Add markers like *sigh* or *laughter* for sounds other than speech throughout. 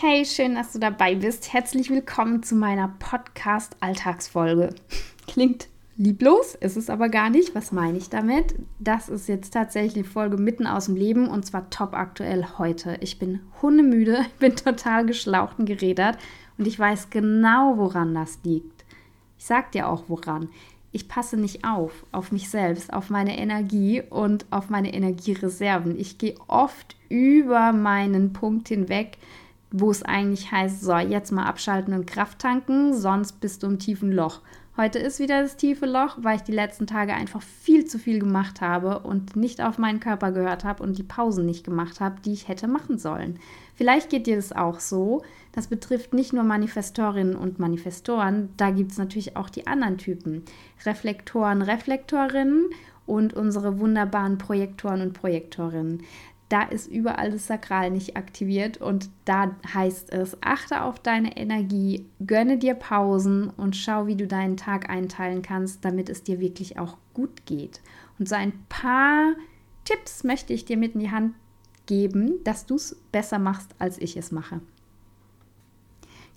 Hey, schön, dass du dabei bist. Herzlich willkommen zu meiner Podcast-Alltagsfolge. Klingt lieblos, ist es aber gar nicht. Was meine ich damit? Das ist jetzt tatsächlich die Folge mitten aus dem Leben und zwar top aktuell heute. Ich bin hundemüde, *laughs* bin total geschlaucht und gerädert und ich weiß genau, woran das liegt. Ich sag dir auch woran. Ich passe nicht auf, auf mich selbst, auf meine Energie und auf meine Energiereserven. Ich gehe oft über meinen Punkt hinweg, wo es eigentlich heißt, so, jetzt mal abschalten und Kraft tanken, sonst bist du im tiefen Loch. Heute ist wieder das tiefe Loch, weil ich die letzten Tage einfach viel zu viel gemacht habe und nicht auf meinen Körper gehört habe und die Pausen nicht gemacht habe, die ich hätte machen sollen. Vielleicht geht dir das auch so. Das betrifft nicht nur Manifestorinnen und Manifestoren, da gibt es natürlich auch die anderen Typen. Reflektoren, Reflektorinnen und unsere wunderbaren Projektoren und Projektorinnen da ist überall das Sakral nicht aktiviert und da heißt es, achte auf deine Energie, gönne dir Pausen und schau, wie du deinen Tag einteilen kannst, damit es dir wirklich auch gut geht. Und so ein paar Tipps möchte ich dir mit in die Hand geben, dass du es besser machst, als ich es mache.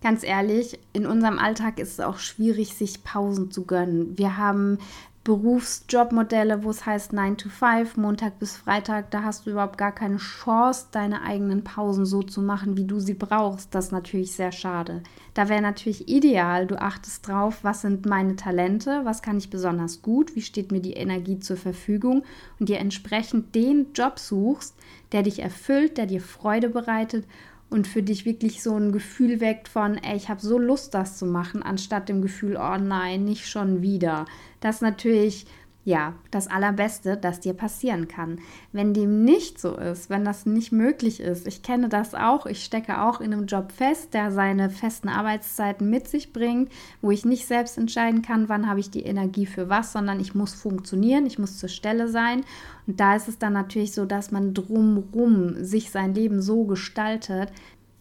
Ganz ehrlich, in unserem Alltag ist es auch schwierig, sich Pausen zu gönnen. Wir haben Berufsjobmodelle, wo es heißt 9 to 5, Montag bis Freitag, da hast du überhaupt gar keine Chance, deine eigenen Pausen so zu machen, wie du sie brauchst. Das ist natürlich sehr schade. Da wäre natürlich ideal, du achtest drauf, was sind meine Talente, was kann ich besonders gut, wie steht mir die Energie zur Verfügung und dir entsprechend den Job suchst, der dich erfüllt, der dir Freude bereitet und für dich wirklich so ein Gefühl weckt von, ey, ich habe so Lust, das zu machen, anstatt dem Gefühl, oh nein, nicht schon wieder. Das natürlich ja, das Allerbeste, das dir passieren kann. Wenn dem nicht so ist, wenn das nicht möglich ist, ich kenne das auch, ich stecke auch in einem Job fest, der seine festen Arbeitszeiten mit sich bringt, wo ich nicht selbst entscheiden kann, wann habe ich die Energie für was, sondern ich muss funktionieren, ich muss zur Stelle sein. Und da ist es dann natürlich so, dass man drumrum sich sein Leben so gestaltet,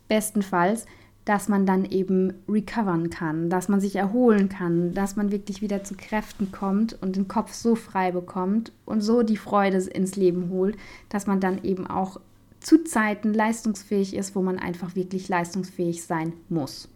bestenfalls, dass man dann eben recovern kann, dass man sich erholen kann, dass man wirklich wieder zu Kräften kommt und den Kopf so frei bekommt und so die Freude ins Leben holt, dass man dann eben auch zu Zeiten leistungsfähig ist, wo man einfach wirklich leistungsfähig sein muss.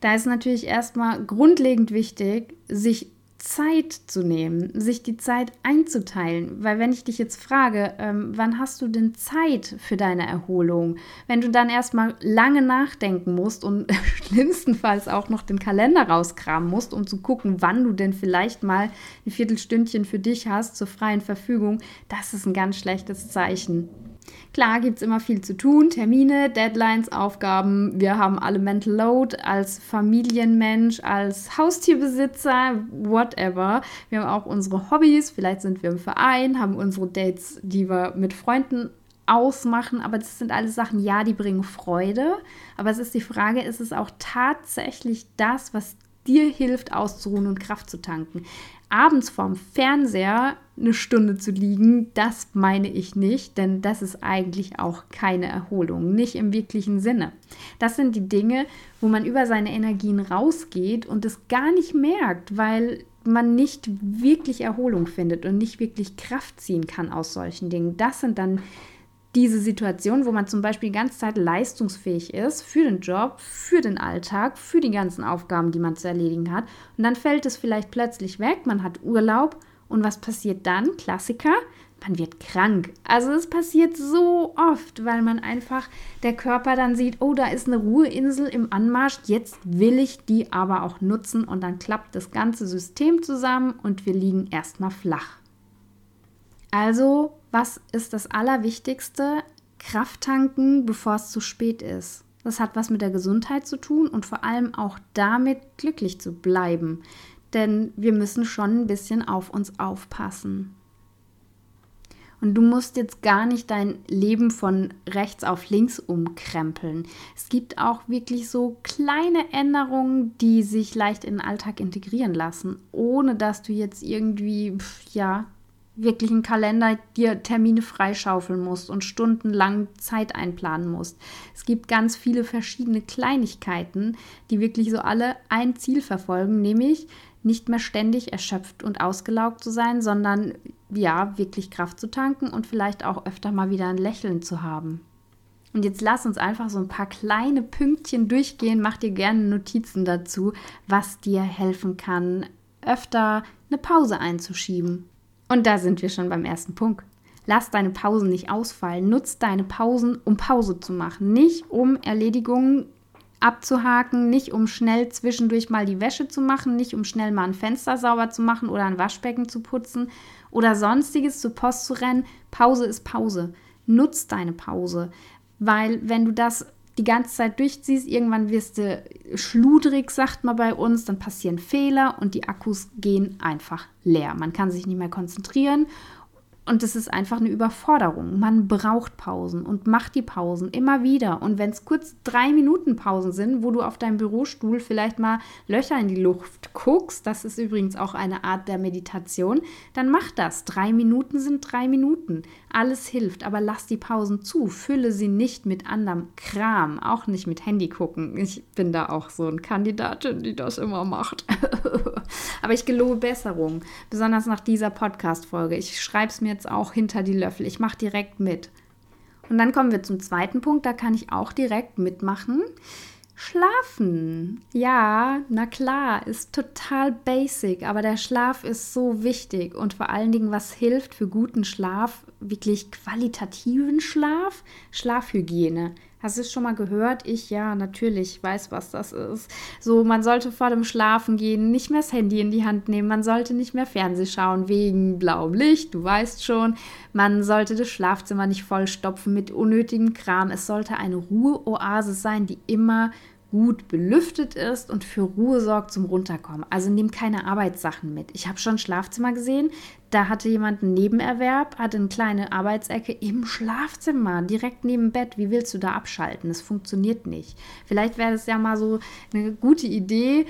Da ist natürlich erstmal grundlegend wichtig, sich Zeit zu nehmen, sich die Zeit einzuteilen. Weil wenn ich dich jetzt frage, ähm, wann hast du denn Zeit für deine Erholung? Wenn du dann erstmal lange nachdenken musst und *laughs* schlimmstenfalls auch noch den Kalender rauskramen musst, um zu gucken, wann du denn vielleicht mal ein Viertelstündchen für dich hast zur freien Verfügung, das ist ein ganz schlechtes Zeichen. Klar gibt es immer viel zu tun, Termine, Deadlines, Aufgaben. Wir haben alle Mental Load als Familienmensch, als Haustierbesitzer, whatever. Wir haben auch unsere Hobbys, vielleicht sind wir im Verein, haben unsere Dates, die wir mit Freunden ausmachen, aber das sind alles Sachen, ja, die bringen Freude. Aber es ist die Frage, ist es auch tatsächlich das, was dir hilft, auszuruhen und Kraft zu tanken? Abends vorm Fernseher eine Stunde zu liegen, das meine ich nicht, denn das ist eigentlich auch keine Erholung, nicht im wirklichen Sinne. Das sind die Dinge, wo man über seine Energien rausgeht und es gar nicht merkt, weil man nicht wirklich Erholung findet und nicht wirklich Kraft ziehen kann aus solchen Dingen. Das sind dann diese Situation, wo man zum Beispiel die ganze Zeit leistungsfähig ist für den Job, für den Alltag, für die ganzen Aufgaben, die man zu erledigen hat. Und dann fällt es vielleicht plötzlich weg, man hat Urlaub und was passiert dann? Klassiker, man wird krank. Also es passiert so oft, weil man einfach der Körper dann sieht, oh, da ist eine Ruheinsel im Anmarsch, jetzt will ich die aber auch nutzen und dann klappt das ganze System zusammen und wir liegen erstmal flach. Also, was ist das Allerwichtigste? Kraft tanken, bevor es zu spät ist. Das hat was mit der Gesundheit zu tun und vor allem auch damit, glücklich zu bleiben. Denn wir müssen schon ein bisschen auf uns aufpassen. Und du musst jetzt gar nicht dein Leben von rechts auf links umkrempeln. Es gibt auch wirklich so kleine Änderungen, die sich leicht in den Alltag integrieren lassen, ohne dass du jetzt irgendwie, ja, wirklich einen Kalender dir Termine freischaufeln musst und stundenlang Zeit einplanen musst. Es gibt ganz viele verschiedene Kleinigkeiten, die wirklich so alle ein Ziel verfolgen, nämlich nicht mehr ständig erschöpft und ausgelaugt zu sein, sondern ja, wirklich Kraft zu tanken und vielleicht auch öfter mal wieder ein Lächeln zu haben. Und jetzt lass uns einfach so ein paar kleine Pünktchen durchgehen. Mach dir gerne Notizen dazu, was dir helfen kann, öfter eine Pause einzuschieben. Und da sind wir schon beim ersten Punkt. Lass deine Pausen nicht ausfallen. Nutz deine Pausen, um Pause zu machen. Nicht um Erledigungen abzuhaken, nicht um schnell zwischendurch mal die Wäsche zu machen, nicht um schnell mal ein Fenster sauber zu machen oder ein Waschbecken zu putzen oder sonstiges zur Post zu rennen. Pause ist Pause. Nutz deine Pause. Weil wenn du das die ganze Zeit durchziehst, irgendwann wirst du schludrig, sagt man bei uns, dann passieren Fehler und die Akkus gehen einfach leer. Man kann sich nicht mehr konzentrieren und es ist einfach eine Überforderung. Man braucht Pausen und macht die Pausen immer wieder. Und wenn es kurz drei Minuten Pausen sind, wo du auf deinem Bürostuhl vielleicht mal Löcher in die Luft guckst, das ist übrigens auch eine Art der Meditation, dann mach das. Drei Minuten sind drei Minuten. Alles hilft, aber lass die Pausen zu. Fülle sie nicht mit anderem Kram, auch nicht mit Handy gucken. Ich bin da auch so eine Kandidatin, die das immer macht. *laughs* aber ich gelobe Besserung, besonders nach dieser Podcast-Folge. Ich schreibe es mir jetzt auch hinter die Löffel. Ich mache direkt mit. Und dann kommen wir zum zweiten Punkt, da kann ich auch direkt mitmachen. Schlafen. Ja, na klar, ist total basic, aber der Schlaf ist so wichtig und vor allen Dingen, was hilft für guten Schlaf, wirklich qualitativen Schlaf, Schlafhygiene. Hast du es schon mal gehört? Ich ja, natürlich weiß, was das ist. So, man sollte vor dem Schlafen gehen nicht mehr das Handy in die Hand nehmen, man sollte nicht mehr Fernseh schauen wegen blauem Licht, du weißt schon. Man sollte das Schlafzimmer nicht vollstopfen mit unnötigem Kram. Es sollte eine Ruheoase sein, die immer gut belüftet ist und für Ruhe sorgt zum Runterkommen. Also nimm keine Arbeitssachen mit. Ich habe schon Schlafzimmer gesehen, da hatte jemand einen Nebenerwerb, hatte eine kleine Arbeitsecke im Schlafzimmer, direkt neben Bett. Wie willst du da abschalten? Das funktioniert nicht. Vielleicht wäre das ja mal so eine gute Idee,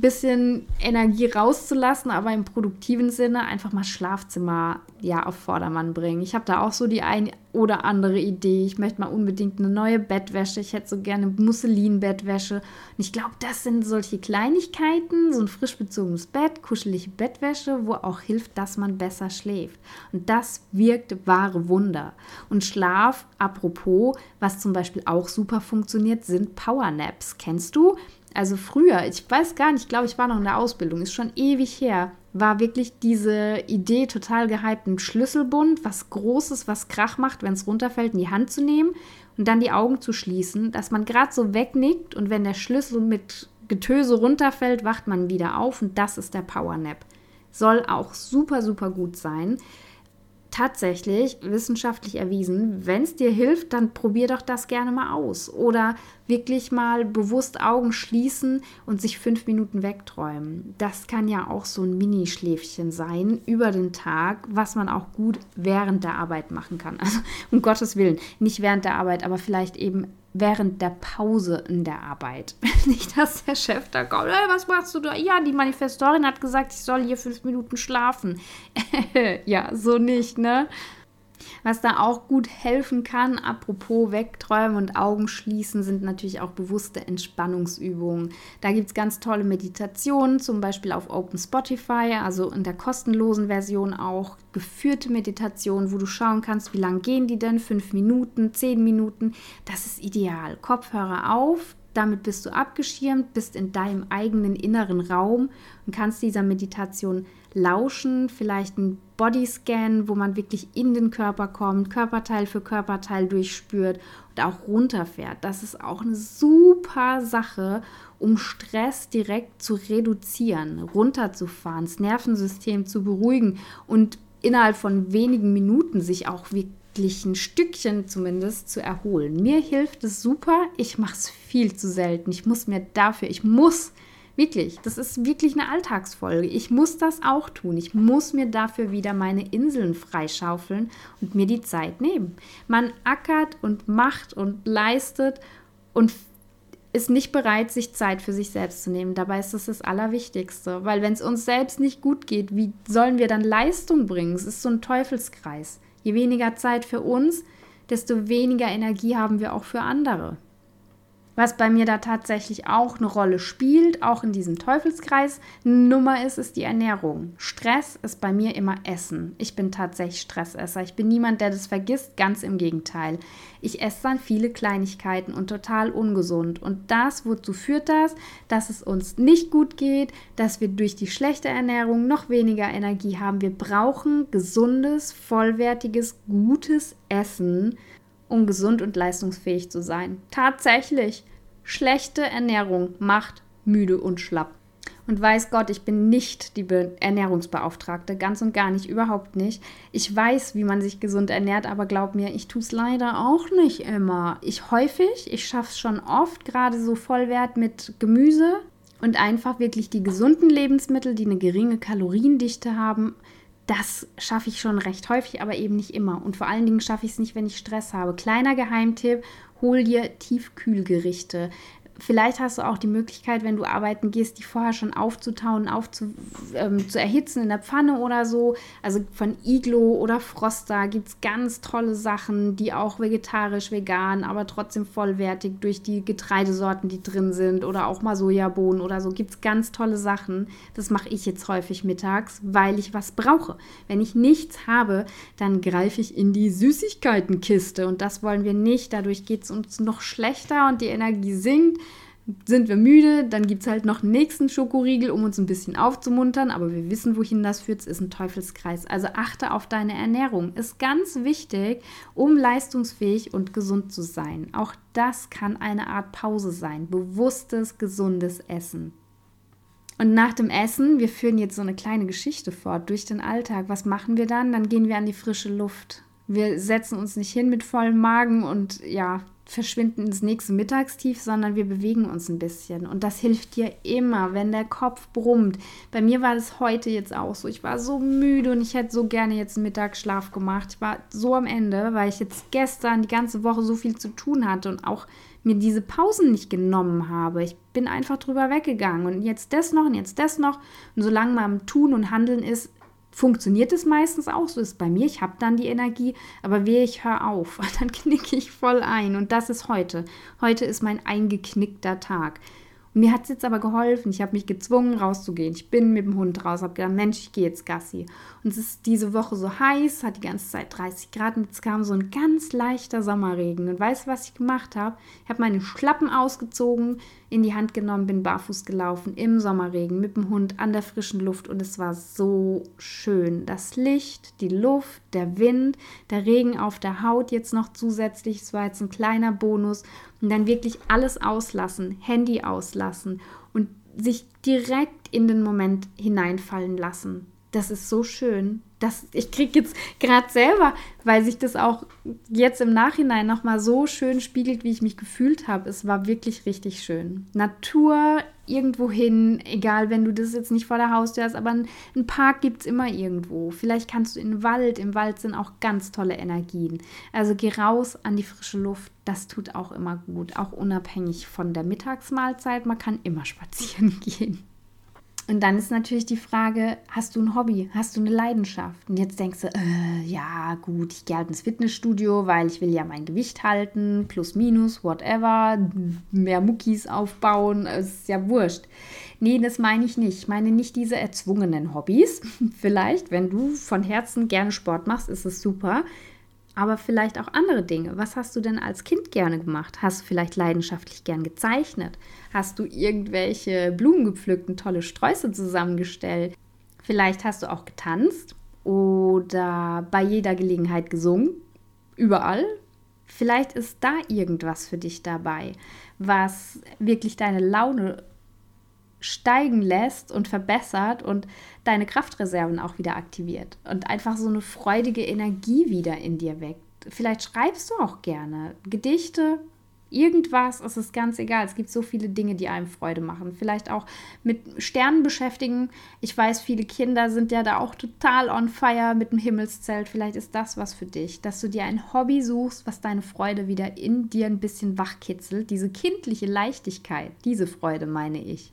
bisschen Energie rauszulassen, aber im produktiven Sinne einfach mal Schlafzimmer ja auf Vordermann bringen. Ich habe da auch so die ein oder andere Idee. Ich möchte mal unbedingt eine neue Bettwäsche. Ich hätte so gerne Musselin-Bettwäsche. Und ich glaube, das sind solche Kleinigkeiten, so ein frisch bezogenes Bett, kuschelige Bettwäsche, wo auch hilft, dass man besser schläft. Und das wirkt wahre Wunder. Und Schlaf, apropos, was zum Beispiel auch super funktioniert, sind Powernaps. Kennst du? Also früher, ich weiß gar nicht, ich glaube, ich war noch in der Ausbildung, ist schon ewig her, war wirklich diese Idee total gehypt, einen Schlüsselbund, was Großes, was Krach macht, wenn es runterfällt, in die Hand zu nehmen und dann die Augen zu schließen, dass man gerade so wegnickt und wenn der Schlüssel mit Getöse runterfällt, wacht man wieder auf und das ist der Powernap. Soll auch super, super gut sein tatsächlich wissenschaftlich erwiesen, wenn es dir hilft, dann probier doch das gerne mal aus. Oder wirklich mal bewusst Augen schließen und sich fünf Minuten wegträumen. Das kann ja auch so ein Minischläfchen sein über den Tag, was man auch gut während der Arbeit machen kann. *laughs* Also um Gottes Willen, nicht während der Arbeit, aber vielleicht eben während der Pause in der Arbeit. Nicht, dass der Chef da kommt, hey, was machst du da? Ja, die Manifestorin hat gesagt, ich soll hier fünf Minuten schlafen. *laughs* ja, so nicht, ne? Was da auch gut helfen kann, apropos Wegträumen und Augen schließen, sind natürlich auch bewusste Entspannungsübungen. Da gibt es ganz tolle Meditationen, zum Beispiel auf Open Spotify, also in der kostenlosen Version auch geführte Meditationen, wo du schauen kannst, wie lang gehen die denn? Fünf Minuten, zehn Minuten. Das ist ideal. Kopfhörer auf, damit bist du abgeschirmt, bist in deinem eigenen inneren Raum und kannst dieser Meditation lauschen, vielleicht ein Bodyscan, wo man wirklich in den Körper kommt, Körperteil für Körperteil durchspürt und auch runterfährt. Das ist auch eine super Sache, um Stress direkt zu reduzieren, runterzufahren, das Nervensystem zu beruhigen und innerhalb von wenigen Minuten sich auch wirklich ein Stückchen zumindest zu erholen. Mir hilft es super. Ich mache es viel zu selten. Ich muss mir dafür, ich muss Wirklich, das ist wirklich eine Alltagsfolge. Ich muss das auch tun. Ich muss mir dafür wieder meine Inseln freischaufeln und mir die Zeit nehmen. Man ackert und macht und leistet und ist nicht bereit, sich Zeit für sich selbst zu nehmen. Dabei ist das das Allerwichtigste, weil wenn es uns selbst nicht gut geht, wie sollen wir dann Leistung bringen? Es ist so ein Teufelskreis. Je weniger Zeit für uns, desto weniger Energie haben wir auch für andere. Was bei mir da tatsächlich auch eine Rolle spielt, auch in diesem Teufelskreis Nummer ist, ist die Ernährung. Stress ist bei mir immer Essen. Ich bin tatsächlich Stressesser. Ich bin niemand, der das vergisst, ganz im Gegenteil. Ich esse dann viele Kleinigkeiten und total ungesund. Und das, wozu führt das? Dass es uns nicht gut geht, dass wir durch die schlechte Ernährung noch weniger Energie haben. Wir brauchen gesundes, vollwertiges, gutes Essen um gesund und leistungsfähig zu sein. Tatsächlich, schlechte Ernährung macht müde und schlapp. Und weiß Gott, ich bin nicht die Be Ernährungsbeauftragte, ganz und gar nicht, überhaupt nicht. Ich weiß, wie man sich gesund ernährt, aber glaub mir, ich tue es leider auch nicht immer. Ich häufig, ich schaffe es schon oft, gerade so Vollwert mit Gemüse und einfach wirklich die gesunden Lebensmittel, die eine geringe Kaloriendichte haben, das schaffe ich schon recht häufig, aber eben nicht immer. Und vor allen Dingen schaffe ich es nicht, wenn ich Stress habe. Kleiner Geheimtipp, hol dir Tiefkühlgerichte. Vielleicht hast du auch die Möglichkeit, wenn du arbeiten gehst, die vorher schon aufzutauen, aufzu, ähm, zu erhitzen in der Pfanne oder so. Also von Iglo oder Froster gibt es ganz tolle Sachen, die auch vegetarisch, vegan, aber trotzdem vollwertig durch die Getreidesorten, die drin sind oder auch mal Sojabohnen oder so, gibt es ganz tolle Sachen. Das mache ich jetzt häufig mittags, weil ich was brauche. Wenn ich nichts habe, dann greife ich in die Süßigkeitenkiste und das wollen wir nicht. Dadurch geht es uns noch schlechter und die Energie sinkt sind wir müde, dann gibt es halt noch einen nächsten Schokoriegel, um uns ein bisschen aufzumuntern, aber wir wissen, wohin das führt. Es ist ein Teufelskreis. Also achte auf deine Ernährung. Ist ganz wichtig, um leistungsfähig und gesund zu sein. Auch das kann eine Art Pause sein. Bewusstes, gesundes Essen. Und nach dem Essen, wir führen jetzt so eine kleine Geschichte fort durch den Alltag. Was machen wir dann? Dann gehen wir an die frische Luft. Wir setzen uns nicht hin mit vollem Magen und ja, verschwinden ins nächste Mittagstief, sondern wir bewegen uns ein bisschen. Und das hilft dir immer, wenn der Kopf brummt. Bei mir war das heute jetzt auch so. Ich war so müde und ich hätte so gerne jetzt einen Mittagsschlaf gemacht. Ich war so am Ende, weil ich jetzt gestern die ganze Woche so viel zu tun hatte und auch mir diese Pausen nicht genommen habe. Ich bin einfach drüber weggegangen und jetzt das noch und jetzt das noch. Und solange man am Tun und Handeln ist, funktioniert es meistens auch. So ist es bei mir. Ich habe dann die Energie, aber wehe, ich höre auf, *laughs* dann knicke ich voll ein. Und das ist heute. Heute ist mein eingeknickter Tag. Und mir hat es jetzt aber geholfen. Ich habe mich gezwungen, rauszugehen. Ich bin mit dem Hund raus, habe gedacht, Mensch, ich gehe jetzt Gassi. Und es ist diese Woche so heiß, hat die ganze Zeit 30 Grad und jetzt kam so ein ganz leichter Sommerregen. Und weißt du, was ich gemacht habe? Ich habe meine Schlappen ausgezogen, in die Hand genommen, bin barfuß gelaufen im Sommerregen mit dem Hund an der frischen Luft und es war so schön. Das Licht, die Luft, der Wind, der Regen auf der Haut jetzt noch zusätzlich. Es war jetzt ein kleiner Bonus und dann wirklich alles auslassen, Handy auslassen und sich direkt in den Moment hineinfallen lassen. Das ist so schön. Das, ich kriege jetzt gerade selber, weil sich das auch jetzt im Nachhinein nochmal so schön spiegelt, wie ich mich gefühlt habe. Es war wirklich richtig schön. Natur irgendwo hin, egal wenn du das jetzt nicht vor der Haustür hast, aber ein Park gibt es immer irgendwo. Vielleicht kannst du in den Wald, im Wald sind auch ganz tolle Energien. Also geh raus an die frische Luft, das tut auch immer gut, auch unabhängig von der Mittagsmahlzeit. Man kann immer *laughs* spazieren gehen. Und dann ist natürlich die Frage, hast du ein Hobby, hast du eine Leidenschaft? Und jetzt denkst du, äh, ja gut, ich gehe halt ins Fitnessstudio, weil ich will ja mein Gewicht halten, plus minus, whatever, mehr Muckis aufbauen, ist ja wurscht. Nee, das meine ich nicht. Ich meine nicht diese erzwungenen Hobbys. *laughs* Vielleicht, wenn du von Herzen gerne Sport machst, ist es super aber vielleicht auch andere Dinge. Was hast du denn als Kind gerne gemacht? Hast du vielleicht leidenschaftlich gern gezeichnet? Hast du irgendwelche Blumen gepflückt und tolle Sträuße zusammengestellt? Vielleicht hast du auch getanzt oder bei jeder Gelegenheit gesungen. Überall. Vielleicht ist da irgendwas für dich dabei, was wirklich deine Laune steigen lässt und verbessert und deine Kraftreserven auch wieder aktiviert und einfach so eine freudige Energie wieder in dir weckt. Vielleicht schreibst du auch gerne Gedichte, irgendwas, es ist ganz egal. Es gibt so viele Dinge, die einem Freude machen. Vielleicht auch mit Sternen beschäftigen. Ich weiß, viele Kinder sind ja da auch total on fire mit dem Himmelszelt. Vielleicht ist das was für dich, dass du dir ein Hobby suchst, was deine Freude wieder in dir ein bisschen wachkitzelt. Diese kindliche Leichtigkeit, diese Freude meine ich.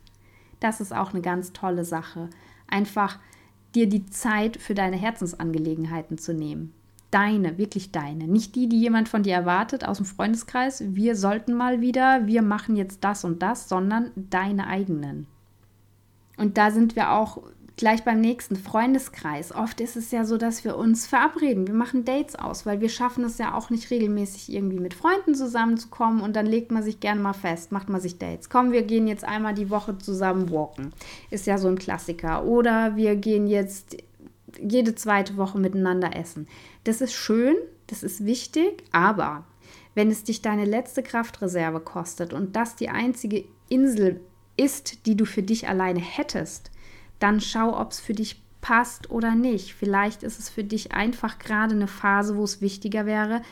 Das ist auch eine ganz tolle Sache. Einfach dir die Zeit für deine Herzensangelegenheiten zu nehmen. deine, wirklich deine. Nicht die, die jemand von dir erwartet aus dem Freundeskreis. Wir sollten mal wieder, wir machen jetzt das und das, sondern deine eigenen. Und da sind wir auch gleich beim nächsten Freundeskreis. Oft ist es ja so, dass wir uns verabreden. Wir machen Dates aus, weil wir schaffen es ja auch nicht regelmäßig irgendwie mit Freunden zusammenzukommen und dann legt man sich gerne mal fest, macht man sich Dates. Komm, wir gehen jetzt einmal die Woche zusammen walken. Ist ja so ein Klassiker. Oder wir gehen jetzt jede zweite Woche miteinander essen. Das ist schön, das ist wichtig, aber wenn es dich deine letzte Kraftreserve kostet und das die einzige Insel ist, die du für dich alleine hättest, dann schau, ob es für dich passt oder nicht. Vielleicht ist es für dich einfach gerade eine Phase, wo es wichtiger wäre,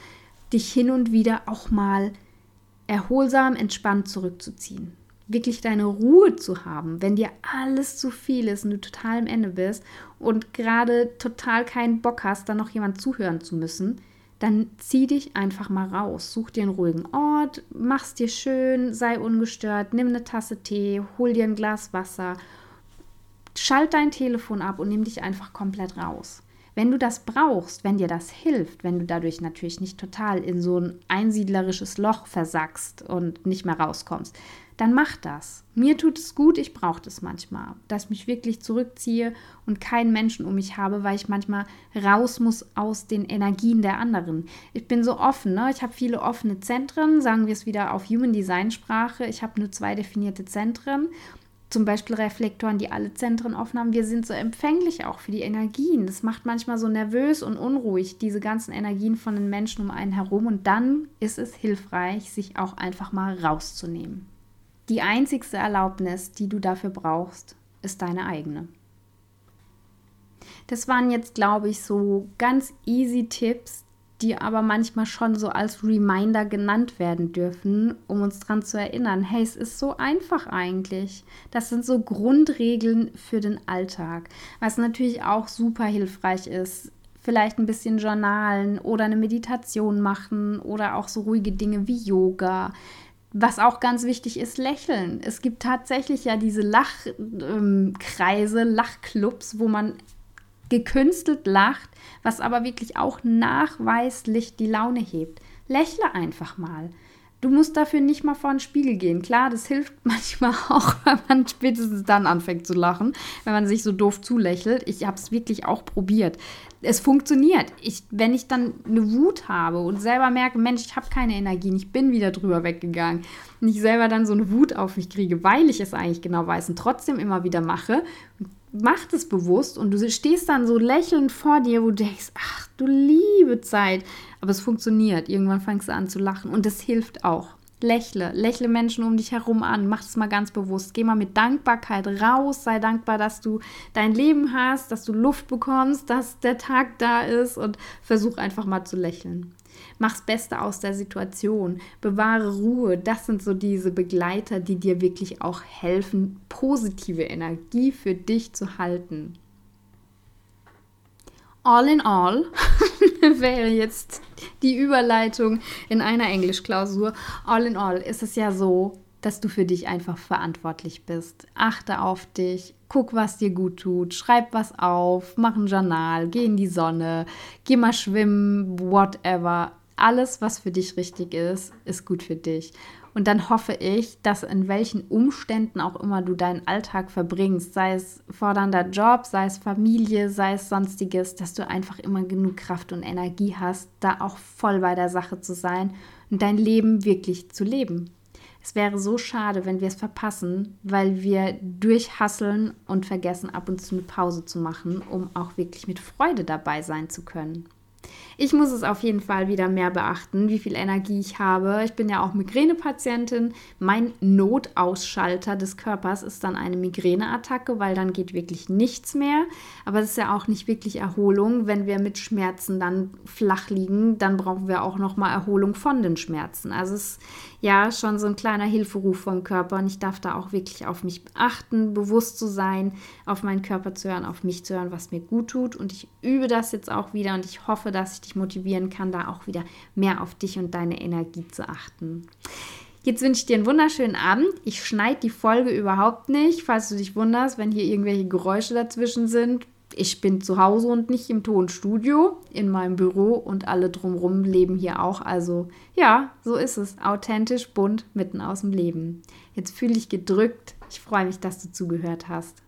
dich hin und wieder auch mal erholsam, entspannt zurückzuziehen. Wirklich deine Ruhe zu haben, wenn dir alles zu viel ist und du total am Ende bist und gerade total keinen Bock hast, dann noch jemand zuhören zu müssen, dann zieh dich einfach mal raus. Such dir einen ruhigen Ort, mach's dir schön, sei ungestört, nimm eine Tasse Tee, hol dir ein Glas Wasser Schalt dein Telefon ab und nimm dich einfach komplett raus. Wenn du das brauchst, wenn dir das hilft, wenn du dadurch natürlich nicht total in so ein einsiedlerisches Loch versackst und nicht mehr rauskommst, dann mach das. Mir tut es gut, ich brauche das manchmal, dass ich mich wirklich zurückziehe und keinen Menschen um mich habe, weil ich manchmal raus muss aus den Energien der anderen. Ich bin so offen, ne? ich habe viele offene Zentren, sagen wir es wieder auf Human Design Sprache. Ich habe nur zwei definierte Zentren zum Beispiel Reflektoren, die alle Zentren offen haben. Wir sind so empfänglich auch für die Energien. Das macht manchmal so nervös und unruhig, diese ganzen Energien von den Menschen um einen herum. Und dann ist es hilfreich, sich auch einfach mal rauszunehmen. Die einzigste Erlaubnis, die du dafür brauchst, ist deine eigene. Das waren jetzt, glaube ich, so ganz easy Tipps, die aber manchmal schon so als Reminder genannt werden dürfen, um uns daran zu erinnern, hey, es ist so einfach eigentlich. Das sind so Grundregeln für den Alltag, was natürlich auch super hilfreich ist. Vielleicht ein bisschen journalen oder eine Meditation machen oder auch so ruhige Dinge wie Yoga. Was auch ganz wichtig ist, lächeln. Es gibt tatsächlich ja diese Lachkreise, ähm, Lachclubs, wo man gekünstelt lacht, was aber wirklich auch nachweislich die Laune hebt. Lächle einfach mal. Du musst dafür nicht mal vor den Spiegel gehen. Klar, das hilft *laughs* manchmal auch, wenn man spätestens dann anfängt zu lachen, wenn man sich so doof zulächelt. Ich habe es wirklich auch probiert. Es funktioniert. Ich, wenn ich dann eine Wut habe und selber merke, Mensch, ich habe keine Energie, ich bin wieder drüber weggegangen und ich selber dann so eine Wut auf mich kriege, weil ich es eigentlich genau weiß und trotzdem immer wieder mache, mach das bewusst und du stehst dann so lächelnd vor dir, wo du denkst, ach du liebe Zeit. Aber es funktioniert. Irgendwann fängst du an zu lachen und das hilft auch. Lächle, lächle Menschen um dich herum an, mach es mal ganz bewusst. Geh mal mit Dankbarkeit raus, sei dankbar, dass du dein Leben hast, dass du Luft bekommst, dass der Tag da ist und versuch einfach mal zu lächeln. Mach's Beste aus der Situation, bewahre Ruhe. Das sind so diese Begleiter, die dir wirklich auch helfen, positive Energie für dich zu halten. All in all *laughs* wäre jetzt die Überleitung in einer Englischklausur. All in all ist es ja so, dass du für dich einfach verantwortlich bist. Achte auf dich, guck, was dir gut tut, schreib was auf, mach ein Journal, geh in die Sonne, geh mal schwimmen, whatever. Alles, was für dich richtig ist, ist gut für dich. Und dann hoffe ich, dass in welchen Umständen auch immer du deinen Alltag verbringst, sei es fordernder Job, sei es Familie, sei es sonstiges, dass du einfach immer genug Kraft und Energie hast, da auch voll bei der Sache zu sein und dein Leben wirklich zu leben. Es wäre so schade, wenn wir es verpassen, weil wir durchhasseln und vergessen, ab und zu eine Pause zu machen, um auch wirklich mit Freude dabei sein zu können. Ich muss es auf jeden Fall wieder mehr beachten, wie viel Energie ich habe. Ich bin ja auch Migränepatientin. Mein Notausschalter des Körpers ist dann eine Migräneattacke, weil dann geht wirklich nichts mehr. Aber es ist ja auch nicht wirklich Erholung. Wenn wir mit Schmerzen dann flach liegen, dann brauchen wir auch noch mal Erholung von den Schmerzen. Also es ist ja schon so ein kleiner Hilferuf vom Körper und ich darf da auch wirklich auf mich achten, bewusst zu sein, auf meinen Körper zu hören, auf mich zu hören, was mir gut tut. Und ich übe das jetzt auch wieder und ich hoffe, dass ich dich motivieren kann, da auch wieder mehr auf dich und deine Energie zu achten. Jetzt wünsche ich dir einen wunderschönen Abend. Ich schneide die Folge überhaupt nicht, falls du dich wunderst, wenn hier irgendwelche Geräusche dazwischen sind ich bin zu Hause und nicht im Tonstudio, in meinem Büro und alle drumherum leben hier auch. Also ja, so ist es. Authentisch, bunt, mitten aus dem Leben. Jetzt fühle ich gedrückt. Ich freue mich, dass du zugehört hast.